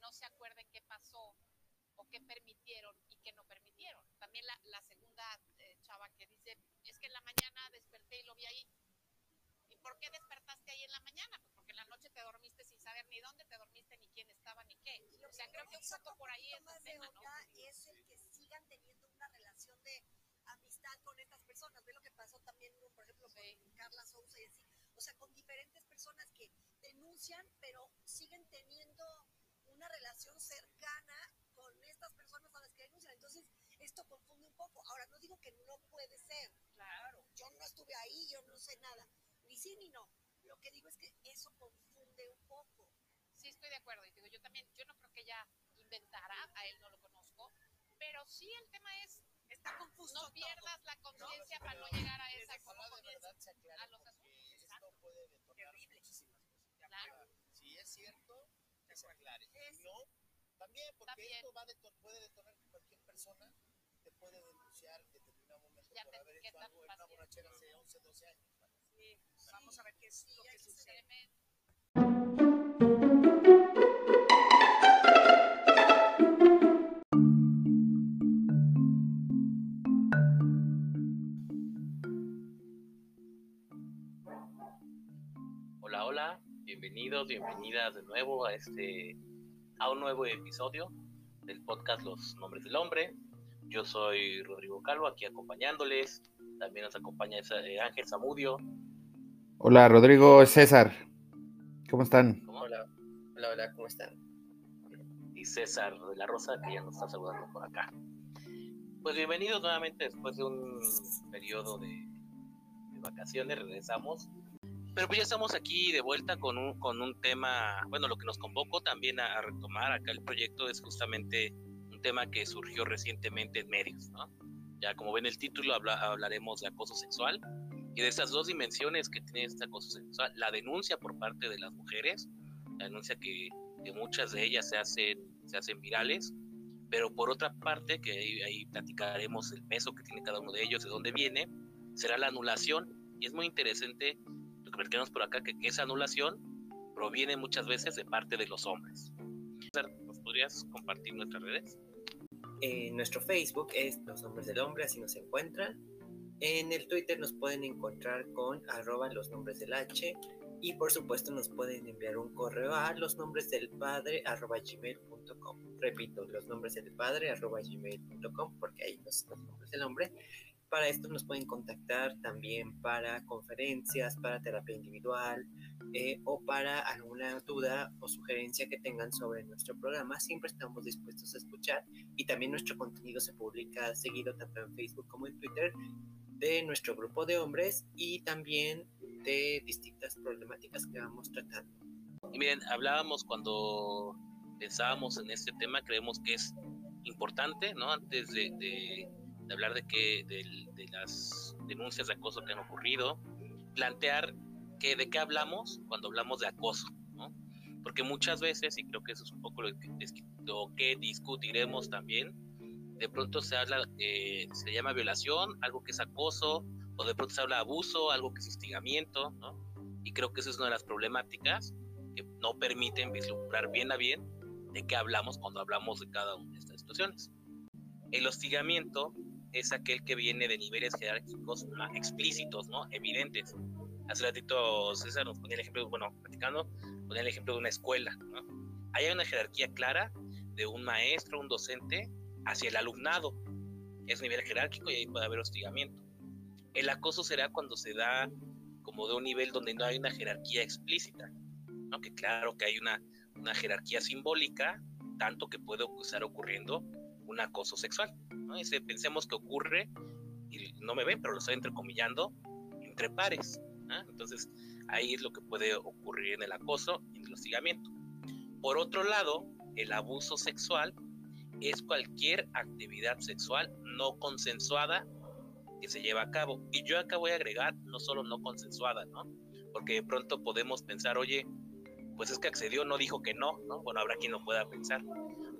no se acuerden qué pasó o qué permitieron y qué no permitieron. También la, la segunda eh, chava que dice, es que en la mañana desperté y lo vi ahí. ¿Y por qué despertaste ahí en la mañana? Pues porque en la noche te dormiste sin saber ni dónde te dormiste, ni quién estaba, ni qué. O sea, creo que un poco por ahí es el tema, ¿no? Es el que sigan teniendo una relación de amistad con estas personas. Ve lo que pasó también, por ejemplo, con Carla Sousa y así. O sea, con diferentes personas que denuncian, pero siguen teniendo una relación cercana con estas personas a las que denuncian. Entonces, esto confunde un poco. Ahora, no digo que no puede ser. Claro. Yo no estuve ahí, yo no sé nada. Ni sí ni no. Lo que digo es que eso confunde un poco. Sí, estoy de acuerdo. Y digo, yo también, yo no creo que ella inventara, a él no lo conozco, pero sí el tema es, Está confuso. no todo. pierdas la conciencia para no llegar a esa conciencia. verdad se aclare a los asuntos, esto puede detonar Terrible. muchísimas cosas. Claro. Si es cierto, que se aclare. Es- no, también, porque También. esto va a deton- puede detonar que cualquier persona te puede denunciar en determinado momento Ya por haber hecho algo en una borrachera hace 11, 12 años. ¿vale? Sí, Vamos a ver qué es Sí, lo que sucede. Bienvenidos, bienvenidas de nuevo a este, a un nuevo episodio del podcast Los Nombres del Hombre. Yo soy Rodrigo Calvo, aquí acompañándoles. También nos acompaña eh, Ángel Zamudio. Hola, Rodrigo César. ¿Cómo están? ¿cómo? Hola, hola, hola, ¿cómo están? y César de la Rosa, que ya nos está saludando por acá. Pues bienvenidos nuevamente después de un periodo de, de vacaciones, regresamos. Pero pues ya estamos aquí de vuelta con un, con un tema, bueno, lo que nos convocó también a, a retomar acá el proyecto es justamente un tema que surgió recientemente en medios, ¿no? Ya como ven el título, habla- hablaremos de acoso sexual y de esas dos dimensiones que tiene este acoso sexual, la denuncia por parte de las mujeres, la denuncia que que muchas de ellas se hacen, se hacen virales, pero por otra parte, que ahí, ahí platicaremos el peso que tiene cada uno de ellos, de dónde viene, será la anulación. Y es muy interesante platicamos por acá, que esa anulación proviene muchas veces de parte de los hombres. ¿Nos podrías compartir nuestras redes? En nuestro Facebook es Los Nombres del Hombre, así nos encuentran. En el Twitter nos pueden encontrar con arroba los nombres del H y por supuesto nos pueden enviar un correo a los nombres del padre arroba gmail.com. Repito, los nombres del padre arroba gmail.com porque ahí los nombres del hombre. Para esto nos pueden contactar también para conferencias, para terapia individual eh, o para alguna duda o sugerencia que tengan sobre nuestro programa. Siempre estamos dispuestos a escuchar y también nuestro contenido se publica seguido tanto en Facebook como en Twitter de nuestro grupo de hombres y también de distintas problemáticas que vamos tratando. Miren, hablábamos cuando pensábamos en este tema, creemos que es importante, ¿no? Antes de- de hablar de, que, del- de, las denuncias de acoso que han ocurrido, plantear que, de qué hablamos cuando hablamos de acoso, ¿no? Porque muchas veces, y creo que eso es un poco lo que, lo que discutiremos también, de pronto se habla, eh, se llama violación, algo que es acoso, o de pronto se habla abuso, algo que es instigamiento, ¿no? Y creo que esa es una de las problemáticas que no permiten vislumbrar bien a bien de qué hablamos cuando hablamos de cada una de estas situaciones. El hostigamiento es aquel que viene de niveles jerárquicos ah, explícitos, ¿no? Evidentes. Hace ratito César nos ponía el ejemplo, bueno, platicando, ponía el ejemplo de una escuela, ¿no? Hay una jerarquía clara de un maestro, un docente, hacia el alumnado. Es nivel jerárquico y ahí puede haber hostigamiento. El acoso será cuando se da como de un nivel donde no hay una jerarquía explícita, ¿no? Que claro que hay una, una jerarquía simbólica, tanto que puede estar ocurriendo un acoso sexual, ¿no? Ese, pensemos que ocurre, y no me ven, pero lo estoy entrecomillando, entre pares, ¿ah? Entonces, ahí es lo que puede ocurrir en el acoso y en el hostigamiento. Por otro lado, el abuso sexual es cualquier actividad sexual no consensuada que se lleva a cabo. Y yo acá voy a agregar no solo no consensuada, ¿no? Porque de pronto podemos pensar, oye, pues es que accedió, no dijo que no, ¿no? Bueno, habrá quien lo pueda pensar.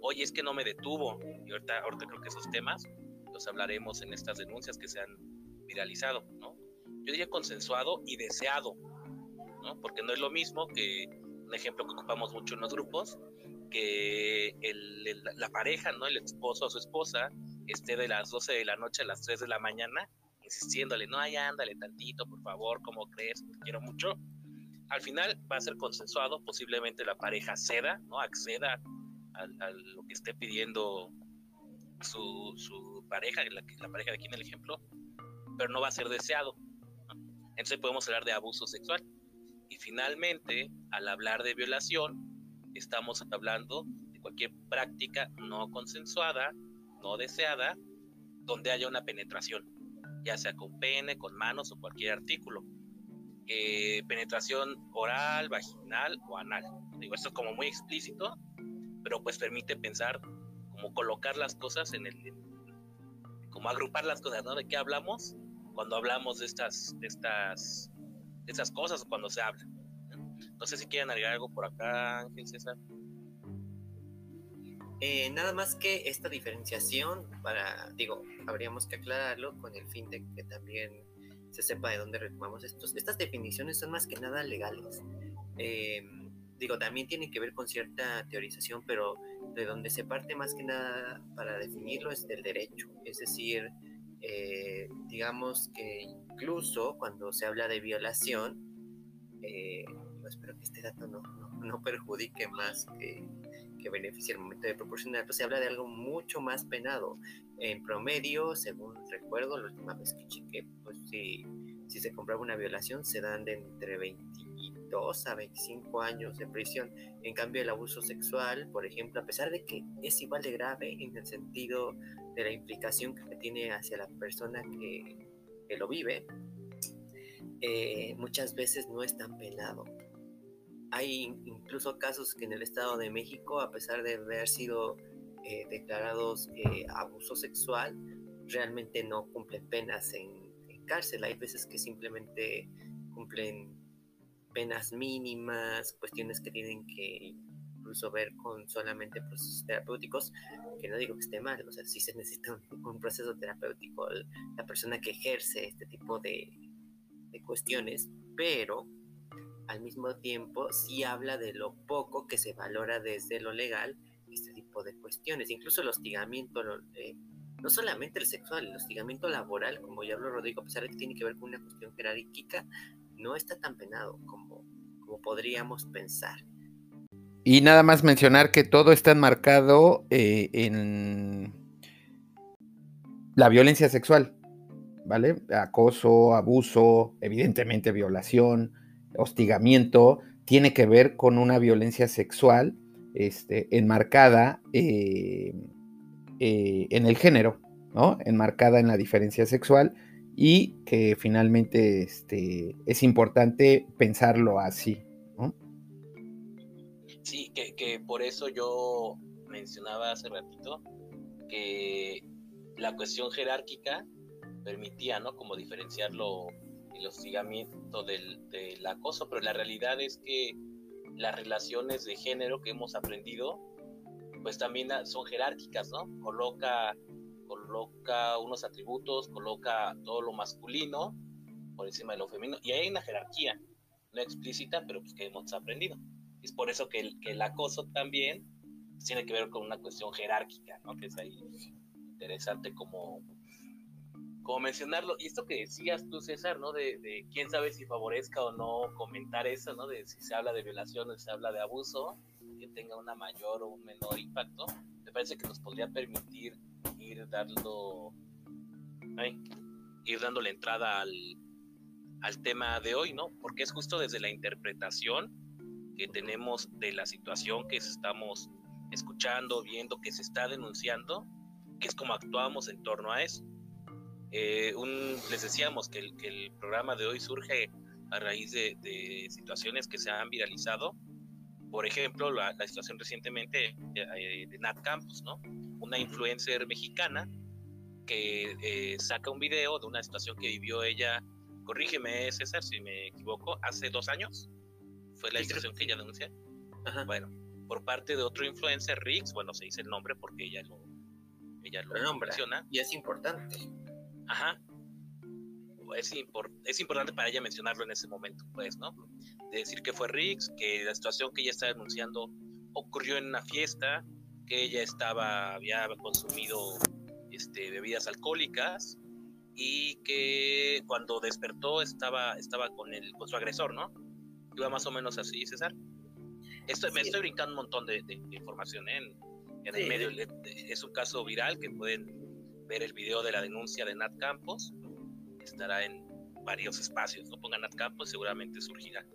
Oye, es que no me detuvo. Y ahorita, ahorita creo que esos temas los hablaremos en estas denuncias que se han viralizado, ¿no? Yo diría consensuado y deseado, ¿no? Porque no es lo mismo que un ejemplo que ocupamos mucho en los grupos, que la pareja, ¿no? El esposo o su esposa esté de las 12 de la noche a las 3 de la mañana insistiéndole, no, ay, ándale tantito, por favor, ¿cómo crees? Te quiero mucho. Al final va a ser consensuado, posiblemente la pareja ceda, ¿no? Acceda a, lo que esté pidiendo su, su pareja, la, la, pareja de aquí en el ejemplo, pero no va a ser deseado. Entonces podemos hablar de abuso sexual. Y finalmente, al hablar de violación, estamos hablando de cualquier práctica no consensuada, no deseada, donde haya una penetración, ya sea con pene, con manos o cualquier artículo. Eh, penetración oral, vaginal o anal. Digo, esto es como muy explícito, pero pues permite pensar como colocar las cosas en el, como agrupar las cosas, ¿no? ¿De qué hablamos cuando hablamos de estas, de estas, de estas cosas o cuando se habla? No sé si quieren agregar algo por acá, Ángel César. Eh, nada más que esta diferenciación, para, digo, habríamos que aclararlo con el fin de que también se sepa de dónde retomamos estos. Estas definiciones son más que nada legales. Eh, digo, también tienen que ver con cierta teorización, pero de donde se parte más que nada para definirlo es del derecho. Es decir, eh, digamos que incluso cuando se habla de violación, espero que este dato no, no perjudique más que que beneficia el momento de proporcionar, pues se habla de algo mucho más penado. En promedio, según recuerdo, la última vez que chequé, pues si, si se compraba una violación, se dan de entre 22 a 25 años de prisión. En cambio, el abuso sexual, por ejemplo, a pesar de que es igual de grave en el sentido de la implicación que tiene hacia la persona que, lo vive, eh, muchas veces no es tan penado hay incluso casos que en el Estado de México, a pesar de haber sido eh, declarados eh, abuso sexual, realmente no cumplen penas en, cárcel. Hay veces que simplemente cumplen penas mínimas, cuestiones que tienen que incluso ver con solamente procesos terapéuticos, que no digo que esté mal, o sea, sí se necesita un, proceso terapéutico la persona que ejerce este tipo de, de cuestiones, pero al mismo tiempo sí habla de lo poco que se valora desde lo legal este tipo de cuestiones, incluso el hostigamiento, eh, no solamente el sexual, el hostigamiento laboral, como ya habló Rodrigo, a pesar de que tiene que ver con una cuestión jerárquica, no está tan penado como, como podríamos pensar. Y nada más mencionar que todo está enmarcado eh, en la violencia sexual, ¿vale? Acoso, abuso, evidentemente violación, hostigamiento tiene que ver con una violencia sexual este, enmarcada eh, eh, en el género, ¿no? Enmarcada en la diferencia sexual y que finalmente este, es importante pensarlo así, Sí, que, que por eso yo mencionaba hace ratito que la cuestión jerárquica permitía, ¿no? Como diferenciarlo el hostigamiento del, del, acoso, pero la realidad es que las relaciones de género que hemos aprendido, pues también son jerárquicas, ¿no? Coloca, coloca unos atributos, coloca todo lo masculino por encima de lo femenino, y hay una jerarquía, no explícita, pero pues que hemos aprendido. Es por eso que el, acoso también tiene que ver con una cuestión jerárquica, ¿no? Que es ahí interesante como como mencionarlo, y esto que decías tú, César, ¿no? De, quién sabe si favorezca o no comentar eso, ¿no? De si se habla de violación o si se habla de abuso, que tenga una mayor o un menor impacto, me parece que nos podría permitir ir dando, ay, ir dando la entrada al, al tema de hoy, ¿no? Porque es justo desde la interpretación que tenemos de la situación que estamos escuchando, viendo, que se está denunciando, que es como actuamos en torno a eso. Eh, les decíamos que el, programa de hoy surge a raíz de, situaciones que se han viralizado. Por ejemplo, la, situación recientemente eh, de Nat Campos, ¿no? Una influencer mexicana que eh, saca un video de una situación que vivió ella, corrígeme César si me equivoco, hace dos años. Fue la situación que ella denunció. Bueno, por parte de otro influencer, Rix, bueno, se dice el nombre porque ella lo, ella lo menciona. Y es importante. Ajá. Es, es importante para ella mencionarlo en ese momento, pues, ¿no? De decir que fue Riggs, que la situación que ella está denunciando ocurrió en una fiesta, que ella estaba, había consumido este, bebidas alcohólicas y que cuando despertó estaba, estaba con, el, con su agresor, ¿no? Iba más o menos así, César. Esto, Me estoy brincando un montón de, información ¿eh? en, el medio. Es un caso viral que pueden ver el video de la denuncia de Nat Campos. Estará en varios espacios. No pongan Nat Campos, seguramente surgirá.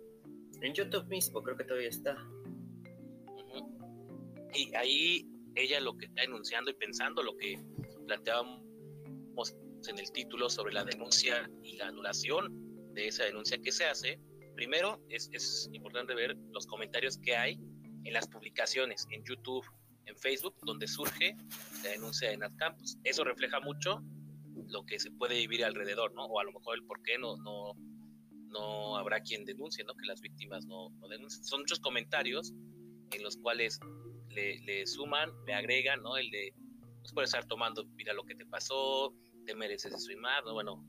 En YouTube mismo, creo que todavía está. Y ahí ella lo que está enunciando y pensando, lo que planteábamos en el título sobre la denuncia y la anulación de esa denuncia que se hace, primero es, es importante ver los comentarios que hay en las publicaciones, en YouTube, en Facebook, donde surge la denuncia de Nat Campos. Eso refleja mucho lo que se puede vivir alrededor, ¿no? O a lo mejor el por qué no, no, no habrá quien denuncie, ¿no? Que las víctimas no, no denuncien. Son muchos comentarios en los cuales le, suman, le agregan, ¿no? El de, pues puedes estar tomando, mira lo que te pasó, te mereces eso y más, ¿no? Bueno,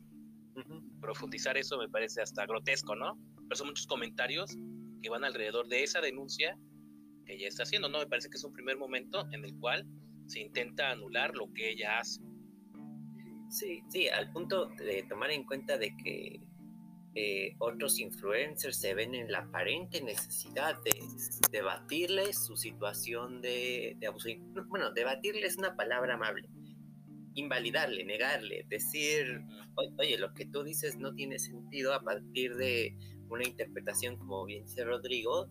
profundizar eso me parece hasta grotesco, ¿no? Pero son muchos comentarios que van alrededor de esa denuncia que ella está haciendo, ¿no? Me parece que es un primer momento en el cual se intenta anular lo que ella hace. Sí, sí, al punto de tomar en cuenta de que eh, otros influencers se ven en la aparente necesidad de debatirles su situación de, abuso. Bueno, debatirles es una palabra amable. Invalidarle, negarle, decir, oye, lo que tú dices no tiene sentido a partir de una interpretación, como bien dice Rodrigo,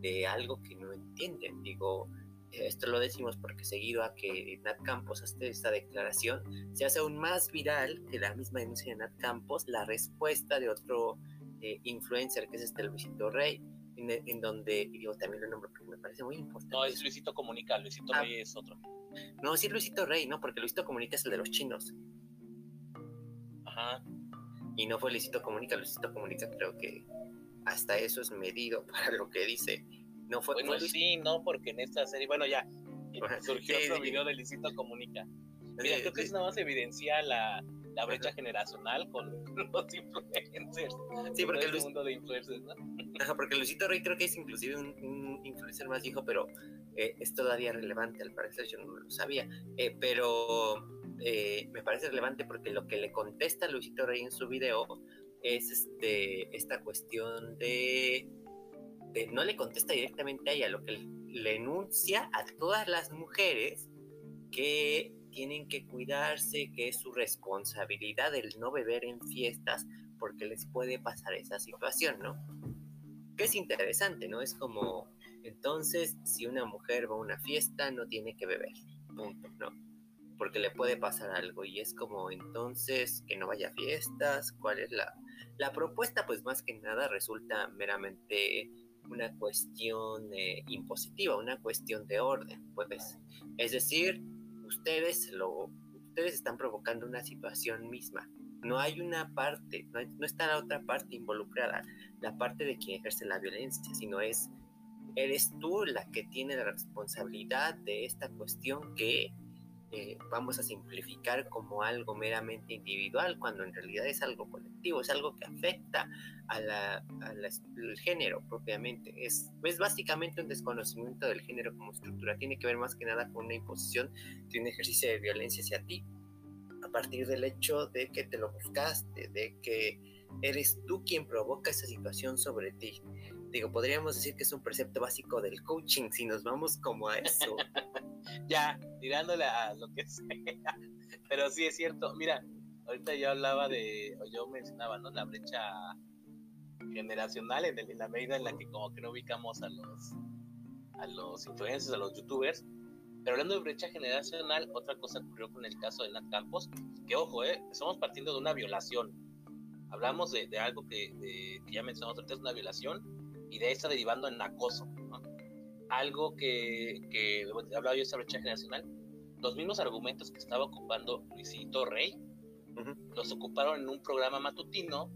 de algo que no entienden. Digo, esto lo decimos porque seguido a que Nat Campos hace esta declaración, se hace aún más viral que la misma denuncia de Nat Campos la respuesta de otro eh, influencer que es este Luisito Rey, en, donde, digo, también lo nombro porque me parece muy importante. No, es Luisito Comunica, Luisito ah. Rey es otro. No, sí Luisito Rey, ¿no? Porque Luisito Comunica es el de los chinos. Ajá. Y no fue Luisito Comunica, Luisito Comunica creo que hasta eso es medido para lo que dice no fue, bueno, sí, no, porque en esta serie, bueno, ya surgió otro video de Luisito Comunica. Mira, creo que eso nada más evidencia la, la brecha generacional con los influencers. Sí, porque el mundo de influencers, ¿no? Ajá, porque Luisito Rey creo que es inclusive un, influencer más viejo, pero eh, es todavía relevante, al parecer yo no lo sabía. Eh, pero eh, me parece relevante porque lo que le contesta Luisito Rey en su video es este, esta cuestión de no le contesta directamente a ella, lo que le enuncia a todas las mujeres que tienen que cuidarse, que es su responsabilidad el no beber en fiestas porque les puede pasar esa situación, ¿no? Que es interesante, ¿no? Es como, entonces, si una mujer va a una fiesta, no tiene que beber, punto, ¿no? Porque le puede pasar algo y es como, entonces, que no vaya a fiestas, ¿cuál es la, la propuesta? Pues más que nada resulta meramente una cuestión eh, impositiva, una cuestión de orden, pues. Es decir, ustedes, lo, ustedes están provocando una situación misma. No hay una parte, no, está la otra parte involucrada, la parte de quien ejerce la violencia, sino es, eres tú la que tiene la responsabilidad de esta cuestión que eh, vamos a simplificar como algo meramente individual, cuando en realidad es algo colectivo, es algo que afecta al género propiamente. Es, es básicamente un desconocimiento del género como estructura, tiene que ver más que nada con una imposición de un ejercicio de violencia hacia ti, a partir del hecho de que te lo buscaste, de que eres tú quien provoca esa situación sobre ti. Digo, podríamos decir que es un precepto básico del coaching si nos vamos como a eso. ya, tirándole a lo que sea. Pero sí es cierto. Mira, ahorita yo hablaba de, o yo mencionaba, ¿no? La brecha generacional en, la medida en la que como que no ubicamos a los a los influencers, a los youtubers. Pero hablando de brecha generacional, otra cosa ocurrió con el caso de Nat Campos, que ojo, eh, estamos partiendo de una violación. Hablamos de, algo que, que, ya mencionamos antes, una violación, y de esta derivando en acoso. Algo que, que hablaba yo de esta brecha generacional, los mismos argumentos que estaba ocupando Luisito Rey, los ocuparon en un programa matutino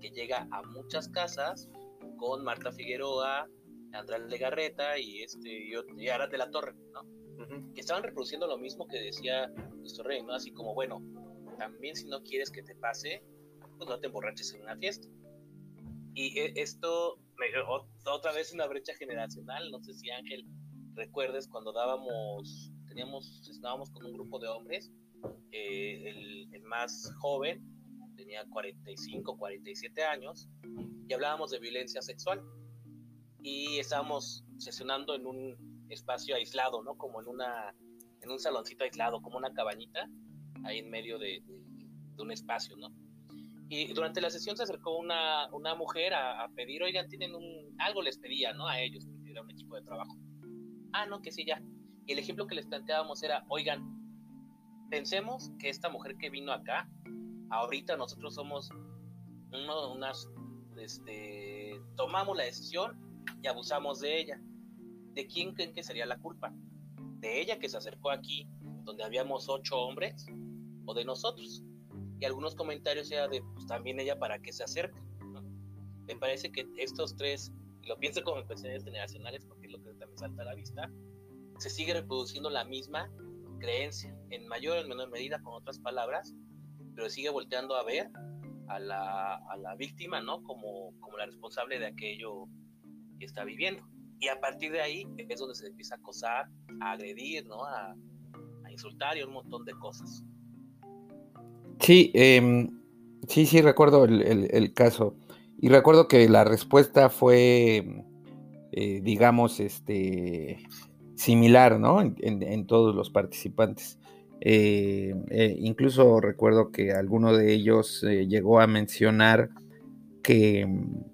que llega a muchas casas con Marta Figueroa, Andrés Legarreta y este y, de la Torre, ¿no? Que estaban reproduciendo lo mismo que decía Luisito Rey, ¿no? Así como, bueno, también si no quieres que te pase, pues no te emborraches en una fiesta. Y e, esto, otra vez una brecha generacional, no sé si Ángel recuerdes cuando dábamos, teníamos, estábamos con un grupo de hombres, eh, el, más joven tenía 45, 47 años, y hablábamos de violencia sexual. Y estábamos sesionando en un espacio aislado, ¿no? Como en, una, en un saloncito aislado, como una cabañita, ahí en medio de, un espacio, ¿no? Y durante la sesión se acercó una, una mujer a, pedir, oigan, tienen un, algo les pedía, ¿no? A ellos, porque era un equipo de trabajo. Ah, no, que sí, ya. Y el ejemplo que les planteábamos era, oigan, pensemos que esta mujer que vino acá, ahorita nosotros somos uno, unas, este, tomamos la decisión y abusamos de ella. ¿De quién creen que sería la culpa? ¿De ella que se acercó aquí, donde habíamos ocho hombres, o de nosotros? Y algunos comentarios eran de, pues también ella para qué se acerca. ¿no? Me parece que estos tres, y lo pienso como en generacionales, porque es lo que también salta a la vista, se sigue reproduciendo la misma creencia, en mayor o en menor medida, con otras palabras, pero sigue volteando a ver a la, a la víctima, ¿no? Como, como la responsable de aquello que está viviendo. Y a partir de ahí es donde se empieza a acosar, a agredir, ¿no? A, a insultar y un montón de cosas. Sí, eh, sí, sí, recuerdo el, caso. Y recuerdo que la respuesta fue, eh, digamos, este, similar, ¿no? En, todos los participantes. Eh, eh, incluso recuerdo que alguno de ellos llegó a mencionar que mm,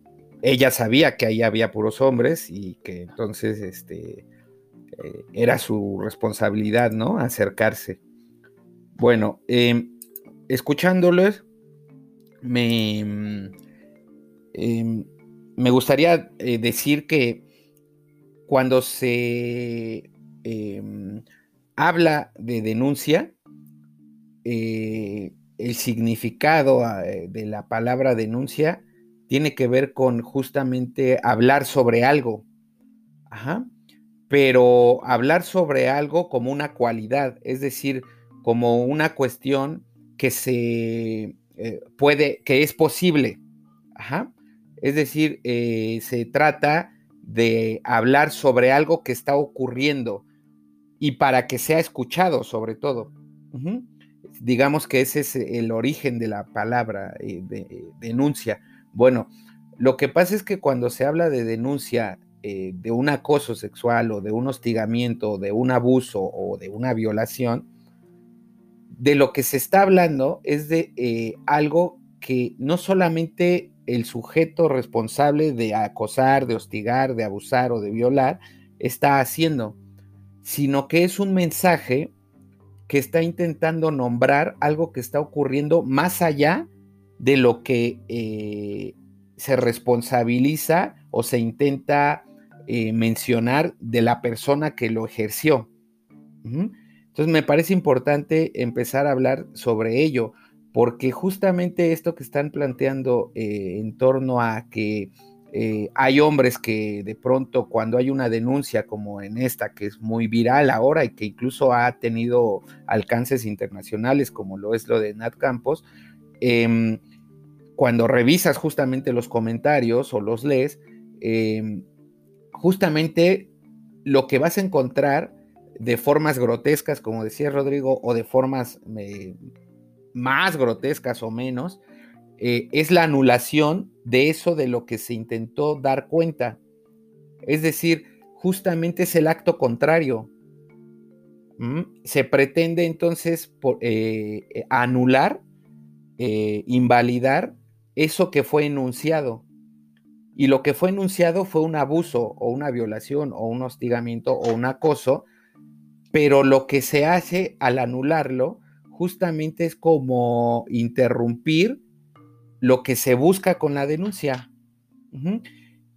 ella sabía que ahí había puros hombres y que entonces este, era su responsabilidad, ¿no? Acercarse. Bueno, eh, escuchándoles, me, eh, me gustaría decir que cuando se habla de denuncia, eh, el significado eh, de la palabra denuncia tiene que ver con justamente hablar sobre algo. Ajá. Pero hablar sobre algo como una cualidad, es decir, como una cuestión que se eh, puede, que es posible. Es decir, eh, se trata de hablar sobre algo que está ocurriendo y para que sea escuchado sobre todo. Digamos que ese es el origen de la palabra eh, de, denuncia. Bueno, lo que pasa es que cuando se habla de denuncia de un acoso sexual o de un hostigamiento o de un abuso o de una violación, de lo que se está hablando es de eh, algo que no solamente el sujeto responsable de acosar, de hostigar, de abusar o de violar está haciendo, sino que es un mensaje que está intentando nombrar algo que está ocurriendo más allá de lo que eh, se responsabiliza o se intenta eh, mencionar de la persona que lo ejerció. Entonces me parece importante empezar a hablar sobre ello, porque justamente esto que están planteando eh, en torno a que eh, hay hombres que de pronto cuando hay una denuncia como en esta, que es muy viral ahora y que incluso ha tenido alcances internacionales, como lo es lo de Nat Campos, eh, cuando revisas justamente los comentarios o los lees, eh, justamente lo que vas a encontrar de formas grotescas, como decía Rodrigo, o de formas más grotescas o menos, eh, es la anulación de eso de lo que se intentó dar cuenta. Es decir, justamente es el acto contrario. ¿Mm? Se pretende entonces por, eh, anular, eh, invalidar eso que fue enunciado. Y lo que fue enunciado fue un abuso o una violación o un hostigamiento o un acoso, pero lo que se hace al anularlo justamente es como interrumpir lo que se busca con la denuncia.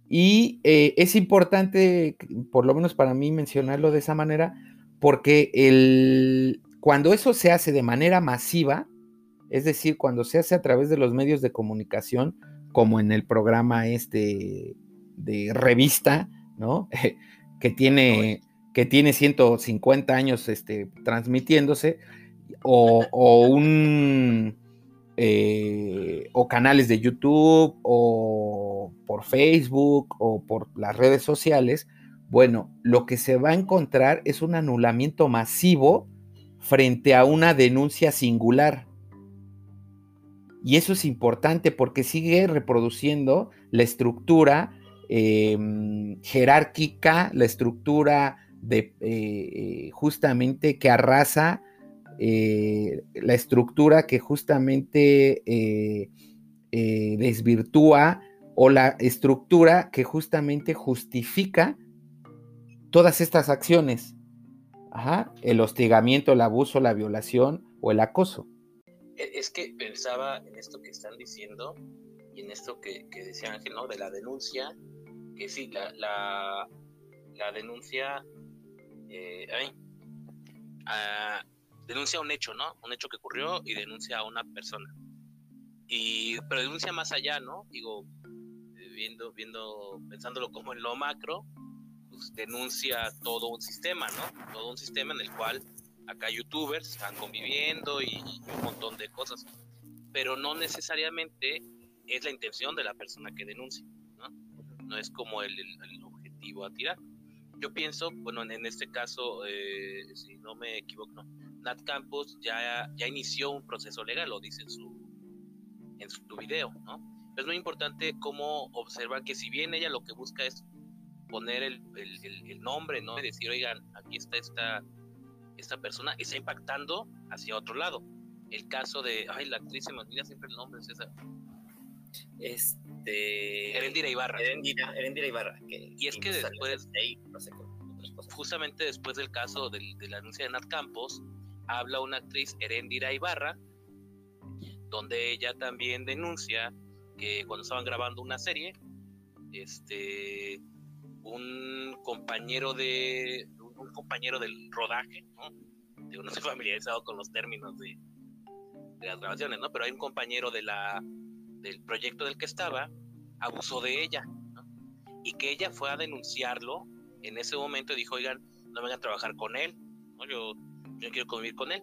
Y eh, es importante, por lo menos para mí, mencionarlo de esa manera, porque el, cuando eso se hace de manera masiva, es decir, cuando se hace a través de los medios de comunicación, como en el programa este de revista, ¿no? que tiene, que tiene 150 años este, transmitiéndose, o, un eh, o canales de YouTube o por Facebook o por las redes sociales, Bueno, lo que se va a encontrar es un anulamiento masivo frente a una denuncia singular. Y eso es importante porque sigue reproduciendo la estructura em, jerárquica, la estructura de eh, justamente que arrasa, eh, la estructura que justamente eh, desvirtúa o la estructura que justamente justifica todas estas acciones. el hostigamiento, el abuso, la violación o el acoso. E, es que pensaba en esto que están diciendo y en esto que, decía Ángel, ¿no? De la denuncia, que sí, la, la, denuncia, eh, denuncia un hecho, ¿no? Un hecho que ocurrió y denuncia a una persona. Y, pero denuncia más allá, ¿no? Digo, viendo, viendo, pensándolo como en lo macro, pues denuncia todo un sistema, ¿no? Todo un sistema en el cual acá youtubers están conviviendo y, un montón de cosas, pero no necesariamente es la intención de la persona que denuncia, ¿no? No es como el, objetivo a tirar. Yo pienso, bueno, en, este caso, eh, si no me equivoco, Nat Campos ya, ya inició un proceso legal, lo dice en su, en su video, ¿no? es muy importante cómo observar que si bien ella lo que busca es poner el, nombre, ¿no? Y decir, oigan, aquí está esta, esta persona, está impactando hacia otro lado. El caso de, ay, la actriz se me olvida siempre el nombre, César. Este... Erendira Ibarra. Erendira, Ibarra. y es que después, justamente después del caso del, de la anuncia de Nat Campos, habla una actriz, Erendira Ibarra, donde ella también denuncia que cuando estaban grabando una serie, este, un compañero de, un compañero del rodaje, ¿no? Digo, no estoy familiarizado con los términos de, de las grabaciones, ¿no? Pero hay un compañero de la, del proyecto del que estaba, abusó de ella. Y que ella fue a denunciarlo en ese momento dijo, oigan, no vengan a trabajar con él, ¿no? Yo, yo quiero convivir con él.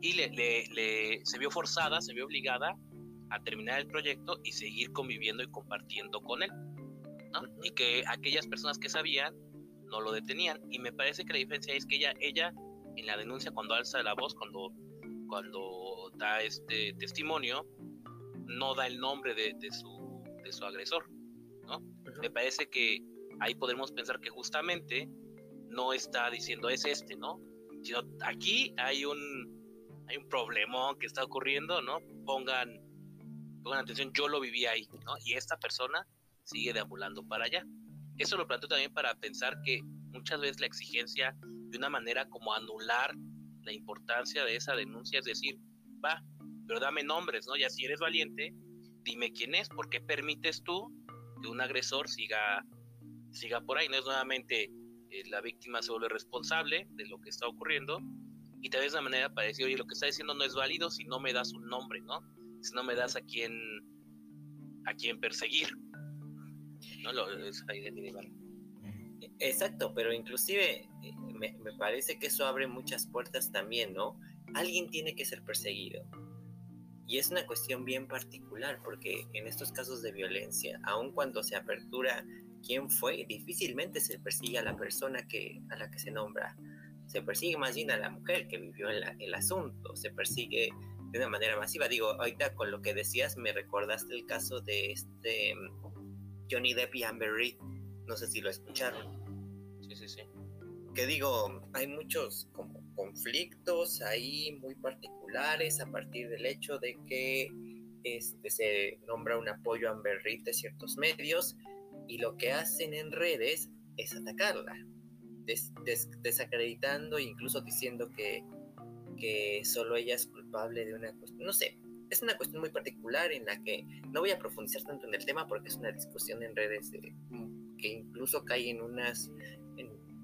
Y le, le, se vio forzada, se vio obligada a terminar el proyecto y seguir conviviendo y compartiendo con él. Y que aquellas personas que sabían no lo detenían. Y me parece que la diferencia es que ella, ella en la denuncia, cuando alza la voz, cuando, cuando da este testimonio, no da el nombre de, de su, de su agresor. ¿no? Me parece que ahí podemos pensar que justamente no está diciendo es este, ¿no? Sino aquí hay un, hay un problemón que está ocurriendo, ¿no? Pongan pongan atención, yo lo viví ahí, ¿no? Y esta persona sigue deambulando para allá. Eso lo planteo también para pensar que muchas veces la exigencia de una manera como anular la importancia de esa denuncia, es decir, va, pero dame nombres, ¿no? Ya si eres valiente, dime quién es, ¿por qué permites tú que un agresor siga, siga por ahí? No es nuevamente eh, la víctima se vuelve responsable de lo que está ocurriendo y tal vez una manera para decir, oye, lo que está diciendo no es válido si no me das un nombre, ¿no? si no me das a quién a quién perseguir. No lo es Exacto, pero inclusive eh, me, parece que eso abre muchas puertas también, ¿no? Alguien tiene que ser perseguido. Y es una cuestión bien particular, porque en estos casos de violencia, aun cuando se apertura quién fue, difícilmente se persigue a la persona que, a la que se nombra. Se persigue más bien a la mujer que vivió el, el asunto, se persigue de una manera masiva. Digo, ahorita con lo que decías me recordaste el caso de este mm, Johnny Depp y Amber Reid. No sé si lo escucharon. Sí, sí, sí. Que digo, hay muchos como conflictos ahí muy particulares a partir del hecho de que este, se nombra un apoyo a Amber Reid de ciertos medios y lo que hacen en redes es atacarla, desacreditando e incluso diciendo que que solo ella es culpable de una cuestión, no sé, es una cuestión muy particular en la que no voy a profundizar tanto en el tema porque es una discusión en redes que incluso cae en unas,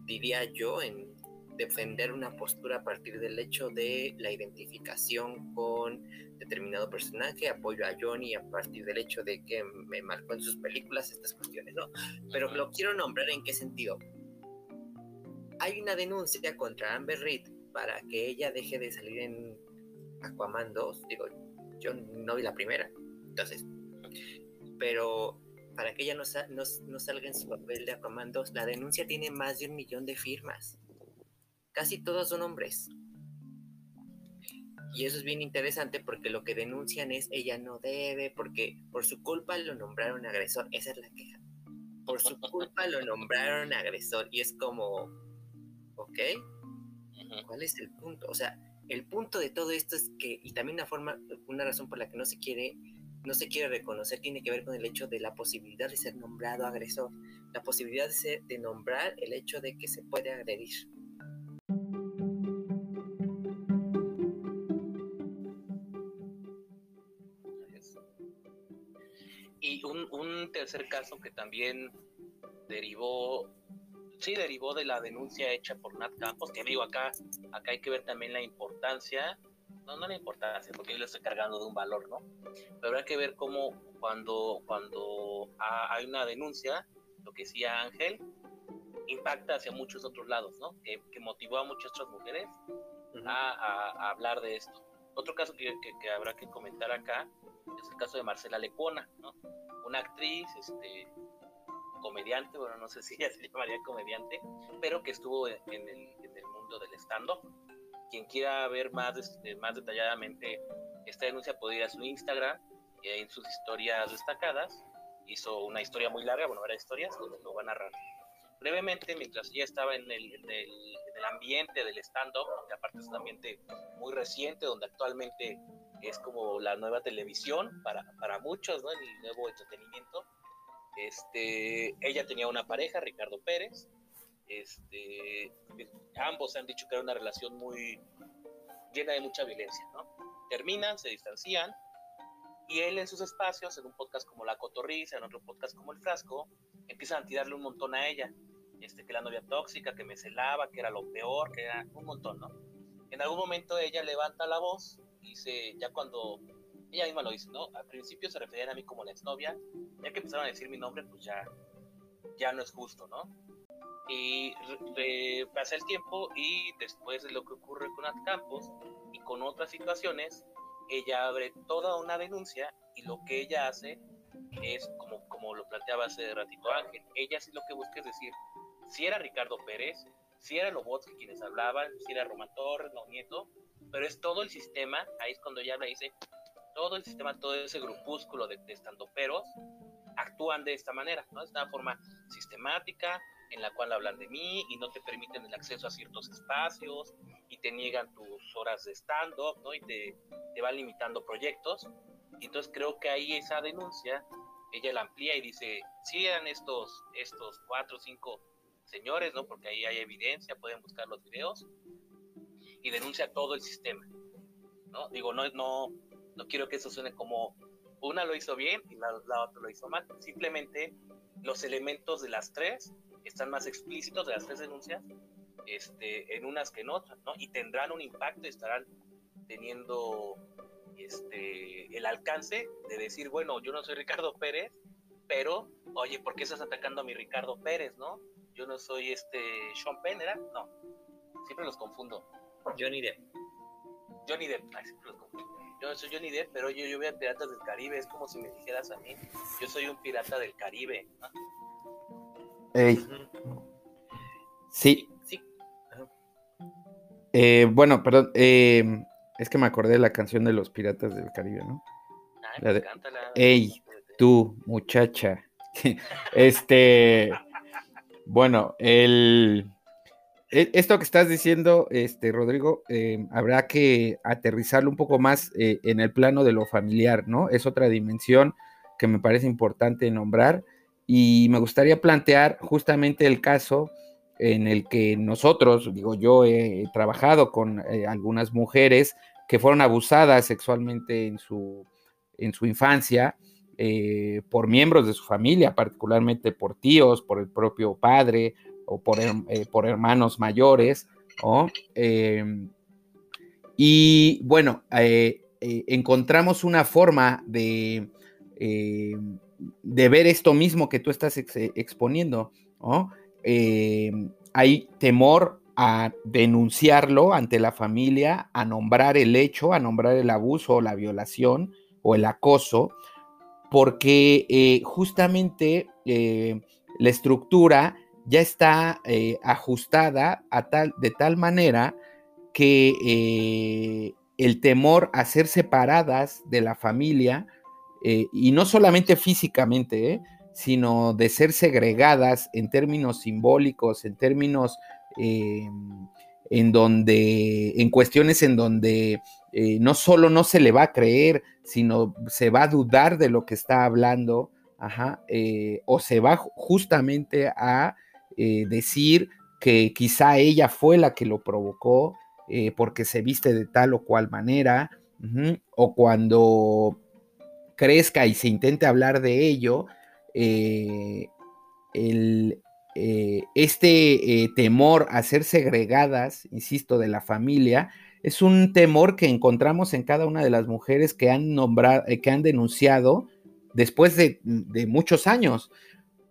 diría yo, en defender una postura a partir del hecho de la identificación con determinado personaje, apoyo a Johnny a partir del hecho de que me marcó en sus películas estas cuestiones, ¿no? Pero lo quiero nombrar en qué sentido. Hay una denuncia contra Amber Reid para que ella deje de salir en Aquaman 2. Digo, yo no vi la primera, entonces. Pero para que ella no, no, salga en su papel de Aquaman 2, la denuncia tiene más de un millón de firmas. Casi todos son hombres. Y eso es bien interesante porque lo que denuncian es ella no debe, porque por su culpa lo nombraron agresor. Esa es la queja. Por su culpa lo nombraron agresor. Y es como, ¿ok? ¿Cuál es el punto? O sea, el punto de todo esto es que, y también una forma, una razón por la que no se quiere, no se quiere reconocer, tiene que ver con el hecho de la posibilidad de ser nombrado agresor, la posibilidad de, ser, de nombrar el hecho de que se puede agredir. Un, tercer caso que también derivó sí derivó de la denuncia hecha por Nat Campos, que digo acá, acá hay que ver también la importancia, no, no la importancia, porque yo le estoy cargando de un valor, ¿no? Pero hay que ver cómo cuando, cuando hay una denuncia, lo que decía Ángel, impacta hacia muchos otros lados, ¿no? Que, motivó a muchas otras mujeres a, hablar de esto. Otro caso que, que, habrá que comentar acá es el caso de Marcela Lecona, ¿no? Una actriz, este, comediante, bueno, no sé si ella se llamaría comediante, pero que estuvo en, el, en el, mundo del stand-up. Quien quiera ver más, este, más detalladamente esta denuncia puede ir a su Instagram y en sus historias destacadas hizo una historia muy larga, bueno, varias historias, donde lo va a narrar brevemente mientras ella estaba en el, en el, en el ambiente del stand-up, que aparte es un ambiente muy reciente, donde actualmente es como la nueva televisión para, para muchos, ¿no? El nuevo entretenimiento este, ella tenía una pareja, Ricardo Pérez. Este, ambos han dicho que era una relación muy llena de mucha violencia, ¿no? Terminan, se distancian y él en sus espacios, en un podcast como La Cotorriza, en otro podcast como El Frasco, empiezan a tirarle un montón a ella, este, que la novia tóxica, que me celaba, que era lo peor, que era un montón, ¿no? En algún momento ella levanta la voz dice, ya cuando ella misma lo dice, ¿no? Al principio se referían a mí como la exnovia, ya que empezaron a decir mi nombre, pues ya, ya no es justo, ¿no? Y pasa el tiempo y después de lo que ocurre con At Campos y con otras situaciones, ella abre toda una denuncia y lo que ella hace es, como, como lo planteaba hace ratito Ángel, ella sí lo que busca es decir, si era Ricardo Pérez, si era Lobotsky quienes hablaban, si era Román Torres, no Nieto, pero es todo el sistema, ahí es cuando ella habla y dice, todo el sistema, todo ese grupúsculo de, de estandoperos actúan de esta manera, ¿no? De esta forma sistemática en la cual hablan de mí y no te permiten el acceso a ciertos espacios y te niegan tus horas de stand-up, ¿no? Y te, te van limitando proyectos. Y entonces creo que ahí esa denuncia, ella la amplía y dice, sí eran estos, estos cuatro o cinco señores, ¿no? Porque ahí hay evidencia, pueden buscar los videos y denuncia todo el sistema, ¿no? Digo, no, no, no quiero que eso suene como una lo hizo bien y la, otra lo hizo mal. Simplemente los elementos de las tres están más explícitos de las tres denuncias este, en unas que en otras, ¿no? Y tendrán un impacto y estarán teniendo este, el alcance de decir, bueno, yo no soy Ricardo Pérez, pero, oye, ¿por qué estás atacando a mi Ricardo Pérez, no? Yo no soy este Sean Penn, ¿era? No, siempre los confundo. Johnny Depp. Johnny Depp, ay, yo no soy Johnny Depp, pero yo, yo veo Piratas del Caribe, es como si me dijeras a mí, yo soy un pirata del Caribe. Sí. Sí. Eh, bueno, perdón, eh, es que me acordé de la canción de los Piratas del Caribe, ¿no? Ah, la de, Ey, tú, muchacha. este, bueno, el esto que estás diciendo, este, Rodrigo, eh, habrá que aterrizarlo un poco más eh, en el plano de lo familiar, ¿no? Es otra dimensión que me parece importante nombrar y me gustaría plantear justamente el caso en el que nosotros, digo, yo he trabajado con eh, algunas mujeres que fueron abusadas sexualmente en su, en su infancia por miembros de su familia, particularmente por tíos, por el propio padre, o por, eh, por hermanos mayores. Em, y bueno, eh, eh, encontramos una forma de, de ver esto mismo que tú estás exponiendo. Em, hay temor a denunciarlo ante la familia, a nombrar el hecho, a nombrar el abuso o la violación o el acoso, porque justamente la estructura ya está eh, ajustada a tal, de tal manera que el temor a ser separadas de la familia, y no solamente físicamente, sino de ser segregadas en términos simbólicos, en términos en donde, en cuestiones en donde no solo no se le va a creer, sino se va a dudar de lo que está hablando, o se va justamente a eh, decir que quizá ella fue la que lo provocó eh, porque se viste de tal o cual manera, o cuando crezca y se intente hablar de ello, eh, este temor a ser segregadas, insisto, de la familia, es un temor que encontramos en cada una de las mujeres que han nombrado, que han denunciado después de, de muchos años,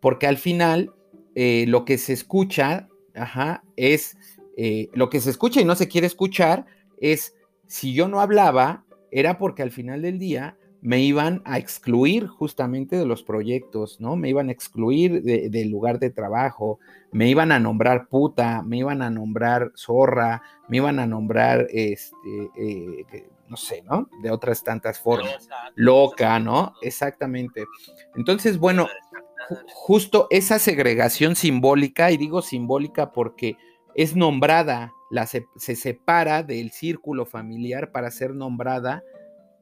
porque al final eh, lo que se escucha, ajá, es eh, lo que se escucha y no se quiere escuchar es si yo no hablaba, era porque al final del día me iban a excluir justamente de los proyectos, ¿no? Me iban a excluir del lugar de trabajo, me iban a nombrar puta, me iban a nombrar zorra, me iban a nombrar, este, eh, no sé, ¿no? De otras tantas formas. Loca, ¿no? Exactamente. Entonces, bueno, justo esa segregación simbólica, y digo simbólica porque es nombrada, la se, separa del círculo familiar para ser nombrada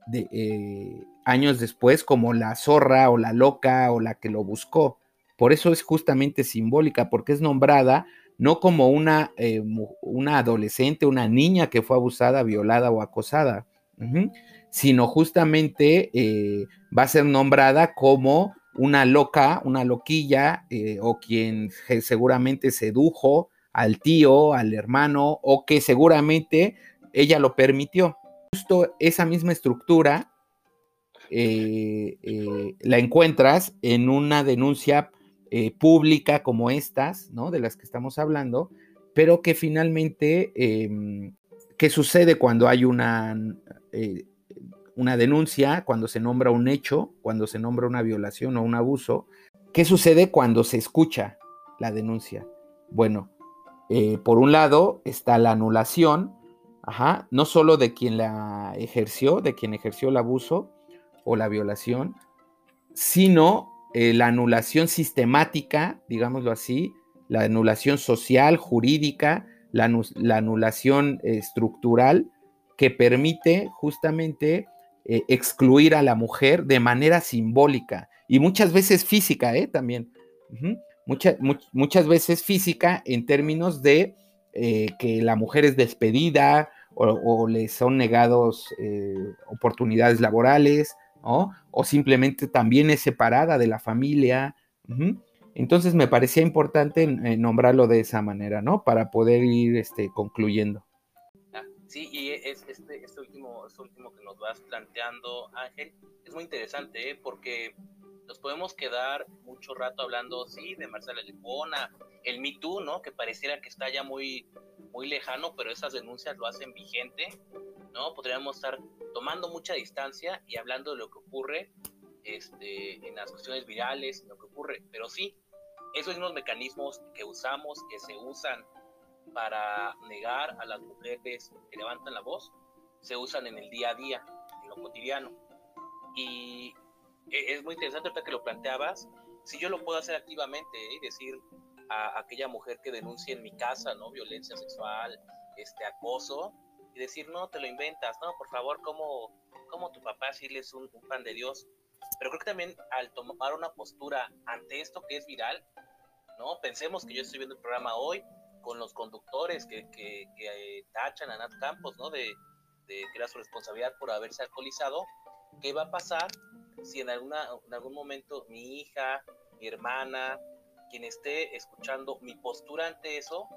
de, eh, años después como la zorra o la loca o la que lo buscó. Por eso es justamente simbólica, porque es nombrada no como una, eh, una adolescente, una niña que fue abusada, violada o acosada, sino justamente eh, va a ser nombrada como una loca, una loquilla, eh, o quien seguramente sedujo al tío, al hermano, o que seguramente ella lo permitió. Justo esa misma estructura eh, eh, la encuentras en una denuncia pública como estas, ¿no? De las que estamos hablando, pero que finalmente, em, ¿qué sucede cuando hay una una denuncia, cuando se nombra un hecho, cuando se nombra una violación o un abuso. ¿Qué sucede cuando se escucha la denuncia? Bueno, eh, por un lado está la anulación, ajá, no solo de quien la ejerció, de quien ejerció el abuso o la violación, sino eh, la anulación sistemática, digámoslo así, la anulación social, jurídica, la, la anulación estructural que permite justamente eh, excluir a la mujer de manera simbólica y muchas veces física, ¿eh? También. muchas veces física en términos de eh, que la mujer es despedida o, le son negados eh, oportunidades laborales, O simplemente también es separada de la familia. Entonces me parecía importante nombrarlo de esa manera, ¿no? Para poder ir este, concluyendo. Sí, y es, este, este, último, este último que nos vas planteando, Ángel, es muy interesante, ¿eh? porque nos podemos quedar mucho rato hablando, sí, de Marcela Lepona, el Me Too, ¿no? Que pareciera que está ya muy, muy lejano, pero esas denuncias lo hacen vigente, ¿no? Podríamos estar tomando mucha distancia y hablando de lo que ocurre este, en las cuestiones virales, lo que ocurre, pero sí, esos mismos mecanismos que usamos, que se usan para negar a las mujeres que levantan la voz se usan en el día a día, en lo cotidiano. Y e, es muy interesante ahorita que lo planteabas. Si yo lo puedo hacer activamente y ¿eh? decir a aquella mujer que denuncie en mi casa, ¿no? Violencia sexual, este acoso, y decir, no, te lo inventas, no, por favor, como, como tu papá si es un, un pan de Dios. Pero creo que también al tomar una postura ante esto que es viral, ¿no? Pensemos que yo estoy viendo el programa hoy, con los conductores que, que, eh, tachan a Nat Campos, ¿no? De, de, que era su responsabilidad por haberse alcoholizado. ¿Qué va a pasar si en, algún momento mi hija, mi hermana, quien esté escuchando mi postura ante eso,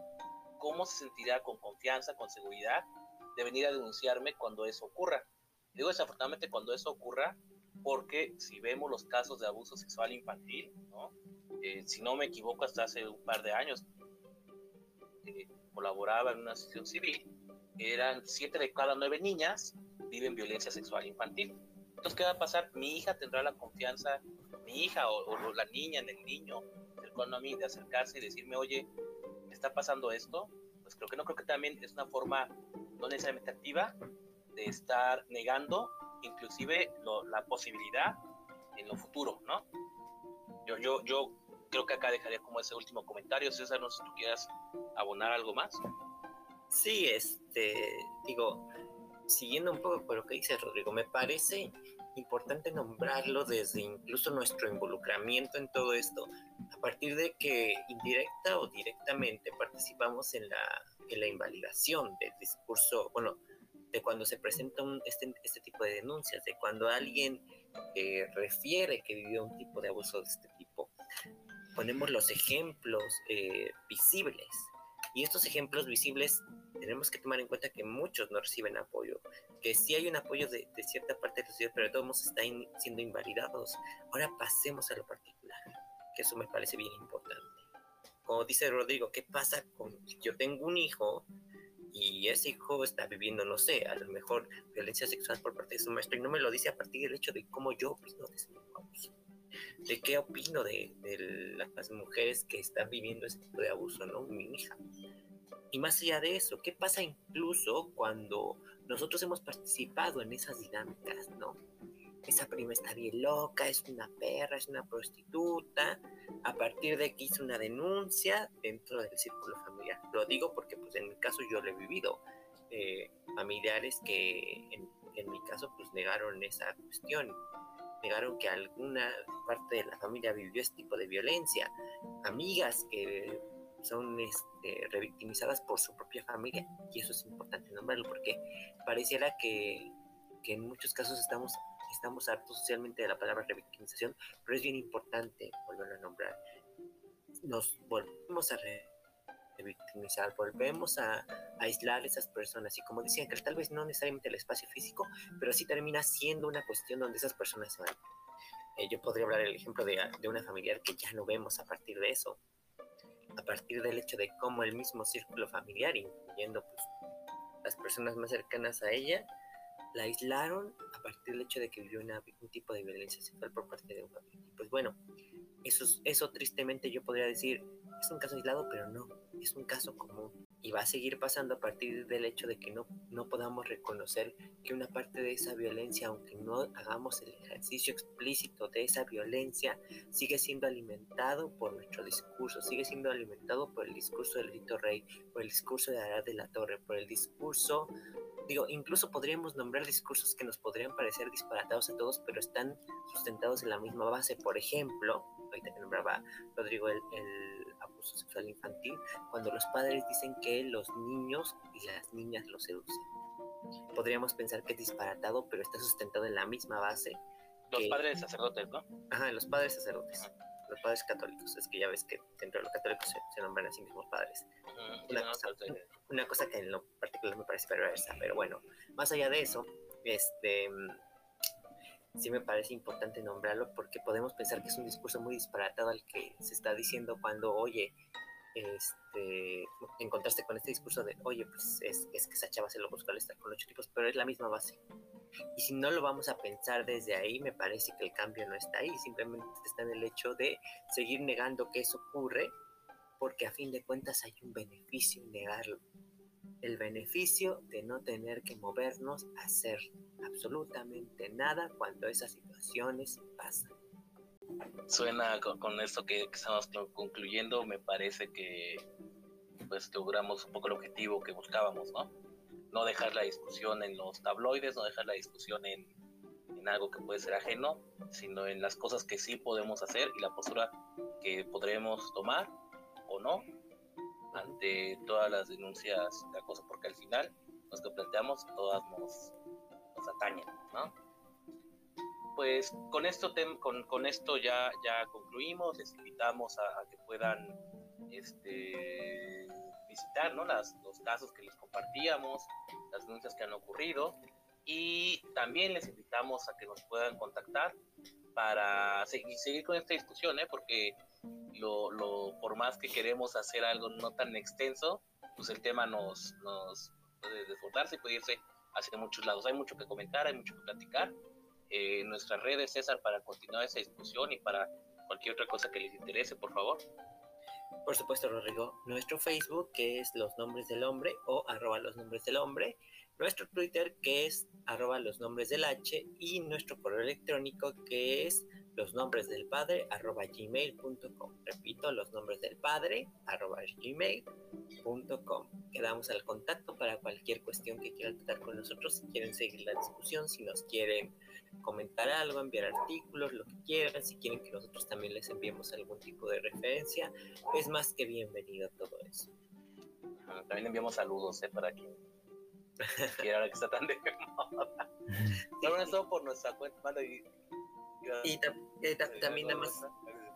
cómo se sentirá con confianza, con seguridad de venir a denunciarme cuando eso ocurra? Digo desafortunadamente cuando eso ocurra, porque si vemos los casos de abuso sexual infantil. Eh, si no me equivoco, hasta hace un par de años, colaboraba en una asociación civil, eran siete de cada nueve niñas viven violencia sexual infantil. Entonces, ¿qué va a pasar? Mi hija tendrá la confianza, mi hija o, la niña, el niño, cercano a mí, de acercarse y decirme, oye, ¿me está pasando esto? Pues creo que no, creo que también es una forma no necesariamente activa de estar negando inclusive la posibilidad en lo futuro, ¿no? Yo, yo, yo creo que acá dejaría como ese último comentario. César, no sé si tú quieras abonar algo más. Sí, este, digo, siguiendo un poco con lo que dice Rodrigo, me parece importante nombrarlo desde incluso nuestro involucramiento en todo esto, a partir de que indirecta o directamente participamos en la, en la invalidación del discurso, bueno, de cuando se presenta este, este tipo de denuncias, de cuando alguien eh, refiere que vivió un tipo de abuso de este. Ponemos los ejemplos eh, visibles y estos ejemplos visibles tenemos que tomar en cuenta que muchos no reciben apoyo, que sí hay un apoyo de, cierta parte de la sociedad, pero todos están siendo invalidados. Ahora pasemos a lo particular, que eso me parece bien importante. Como dice Rodrigo, ¿qué pasa con yo tengo un hijo y ese hijo está viviendo, no sé, a lo mejor violencia sexual por parte de su maestro y no me lo dice a partir del hecho de cómo yo opino de abuso? De qué opino de, las mujeres que están viviendo ese tipo de abuso, ¿no? Mi hija. Y más allá de eso, ¿qué pasa incluso cuando nosotros hemos participado en esas dinámicas, ¿no? Esa prima está bien loca, es una perra, es una prostituta, a partir de que hizo una denuncia dentro del círculo familiar. Lo digo porque pues en mi caso yo lo he vivido. Eh, familiares que en, en mi caso pues negaron esa cuestión negaron que alguna parte de la familia vivió este tipo de violencia, amigas que son este, revictimizadas por su propia familia, y eso es importante nombrarlo porque pareciera que, que en muchos casos estamos, estamos hartos socialmente de la palabra revictimización, pero es bien importante volverlo a nombrar. Nos volvemos a revictimizar, volvemos a, aislar a esas personas. Y como decían, que tal vez no necesariamente el espacio físico, pero sí termina siendo una cuestión donde esas personas se van. Eh, yo podría hablar el ejemplo de, de, una familiar que ya no vemos a partir de eso, a partir del hecho de cómo el mismo círculo familiar, incluyendo pues, las personas más cercanas a ella, la aislaron a partir del hecho de que vivió una, un tipo de violencia sexual por parte de un familiar. Pues bueno, eso, eso tristemente yo podría decir, es un caso aislado, pero no, es un caso común y va a seguir pasando a partir del hecho de que no, no podamos reconocer que una parte de esa violencia, aunque no hagamos el ejercicio explícito de esa violencia, sigue siendo alimentado por nuestro discurso, sigue siendo alimentado por el discurso del Rito Rey, por el discurso de Arad de la Torre, por el discurso, digo, incluso podríamos nombrar discursos que nos podrían parecer disparatados a todos, pero están sustentados en la misma base. Por ejemplo, ahorita que nombraba Rodrigo el sexual infantil cuando los padres dicen que los niños y las niñas los seducen. Podríamos pensar que es disparatado, pero está sustentado en la misma base. Los padres sacerdotes, ¿no? Ajá, los padres sacerdotes. Los padres católicos. Es que ya ves que dentro de los católicos se, nombran a sí mismos padres. una, cosa, una, cosa, que en lo particular me parece perversa, pero bueno, más allá de eso, este sí me parece importante nombrarlo porque podemos pensar que es un discurso muy disparatado al que se está diciendo cuando, oye, este, en contraste con este discurso de, oye, pues es, es que esa chava se lo buscó al estar con ocho tipos, pero es la misma base. Y si no lo vamos a pensar desde ahí, me parece que el cambio no está ahí, simplemente está en el hecho de seguir negando que eso ocurre, porque a fin de cuentas hay un beneficio en negarlo el beneficio de no tener que movernos a hacer absolutamente nada cuando esas situaciones pasan. Suena con, esto que, estamos concluyendo, me parece que pues logramos un poco el objetivo que buscábamos, ¿no? No dejar la discusión en los tabloides, no dejar la discusión en, en algo que puede ser ajeno, sino en las cosas que sí podemos hacer y la postura que podremos tomar o no ante todas las denuncias de acoso, porque al final los que planteamos todas nos, nos atañen, ¿no? Pues con esto, con, con, esto ya, ya concluimos, les invitamos a, que puedan este, visitar ¿no? Las, los casos que les compartíamos, las denuncias que han ocurrido y también les invitamos a que nos puedan contactar para seguir, seguir con esta discusión, ¿eh? porque lo, por más que queremos hacer algo no tan extenso, pues el tema nos, nos puede desbordarse y puede irse hacia muchos lados. Hay mucho que comentar, hay mucho que platicar. eh, nuestras redes, César, para continuar esa discusión y para cualquier otra cosa que les interese, por favor. Por supuesto, Rodrigo, nuestro Facebook, que es Los Nombres del Hombre o arroba los nombres del hombre, nuestro Twitter, que es arroba los nombres del H, y nuestro correo electrónico, que es los nombres del padre arroba gmail.com. Repito, los nombres del padre arroba gmail.com. Quedamos al contacto para cualquier cuestión que quieran tratar con nosotros, si quieren seguir la discusión, si nos quieren comentar algo, enviar artículos, lo que quieran, si quieren que nosotros también les enviemos algún tipo de referencia, es más que bienvenido todo eso. También enviamos saludos ¿eh? para quien quiera que está tan de moda. Bueno, eso por nuestra cuenta. y, y eh, también nada más,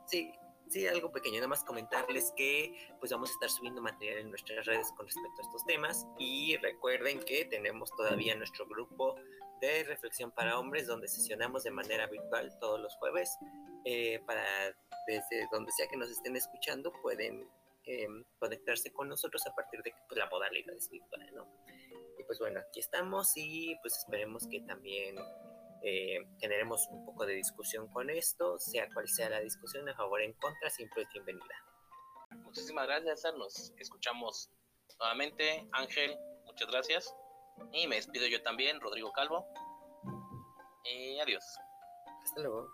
sí, sí, algo pequeño, nada más comentarles que pues vamos a estar subiendo material en nuestras redes con respecto a estos temas. Y recuerden que tenemos todavía nuestro grupo de reflexión para hombres donde sesionamos de manera virtual todos los jueves. Eh, para desde donde sea que nos estén escuchando pueden em, conectarse con nosotros a partir de pues, la modalidad es virtual, ¿no? Y pues bueno, aquí estamos y pues esperemos que también eh, generemos un poco de discusión con esto, sea cual sea la discusión, a favor o en contra, siempre es bienvenida. Muchísimas gracias, nos escuchamos nuevamente. Ángel, muchas gracias. Y me despido yo también, Rodrigo Calvo. Y adiós. Hasta luego.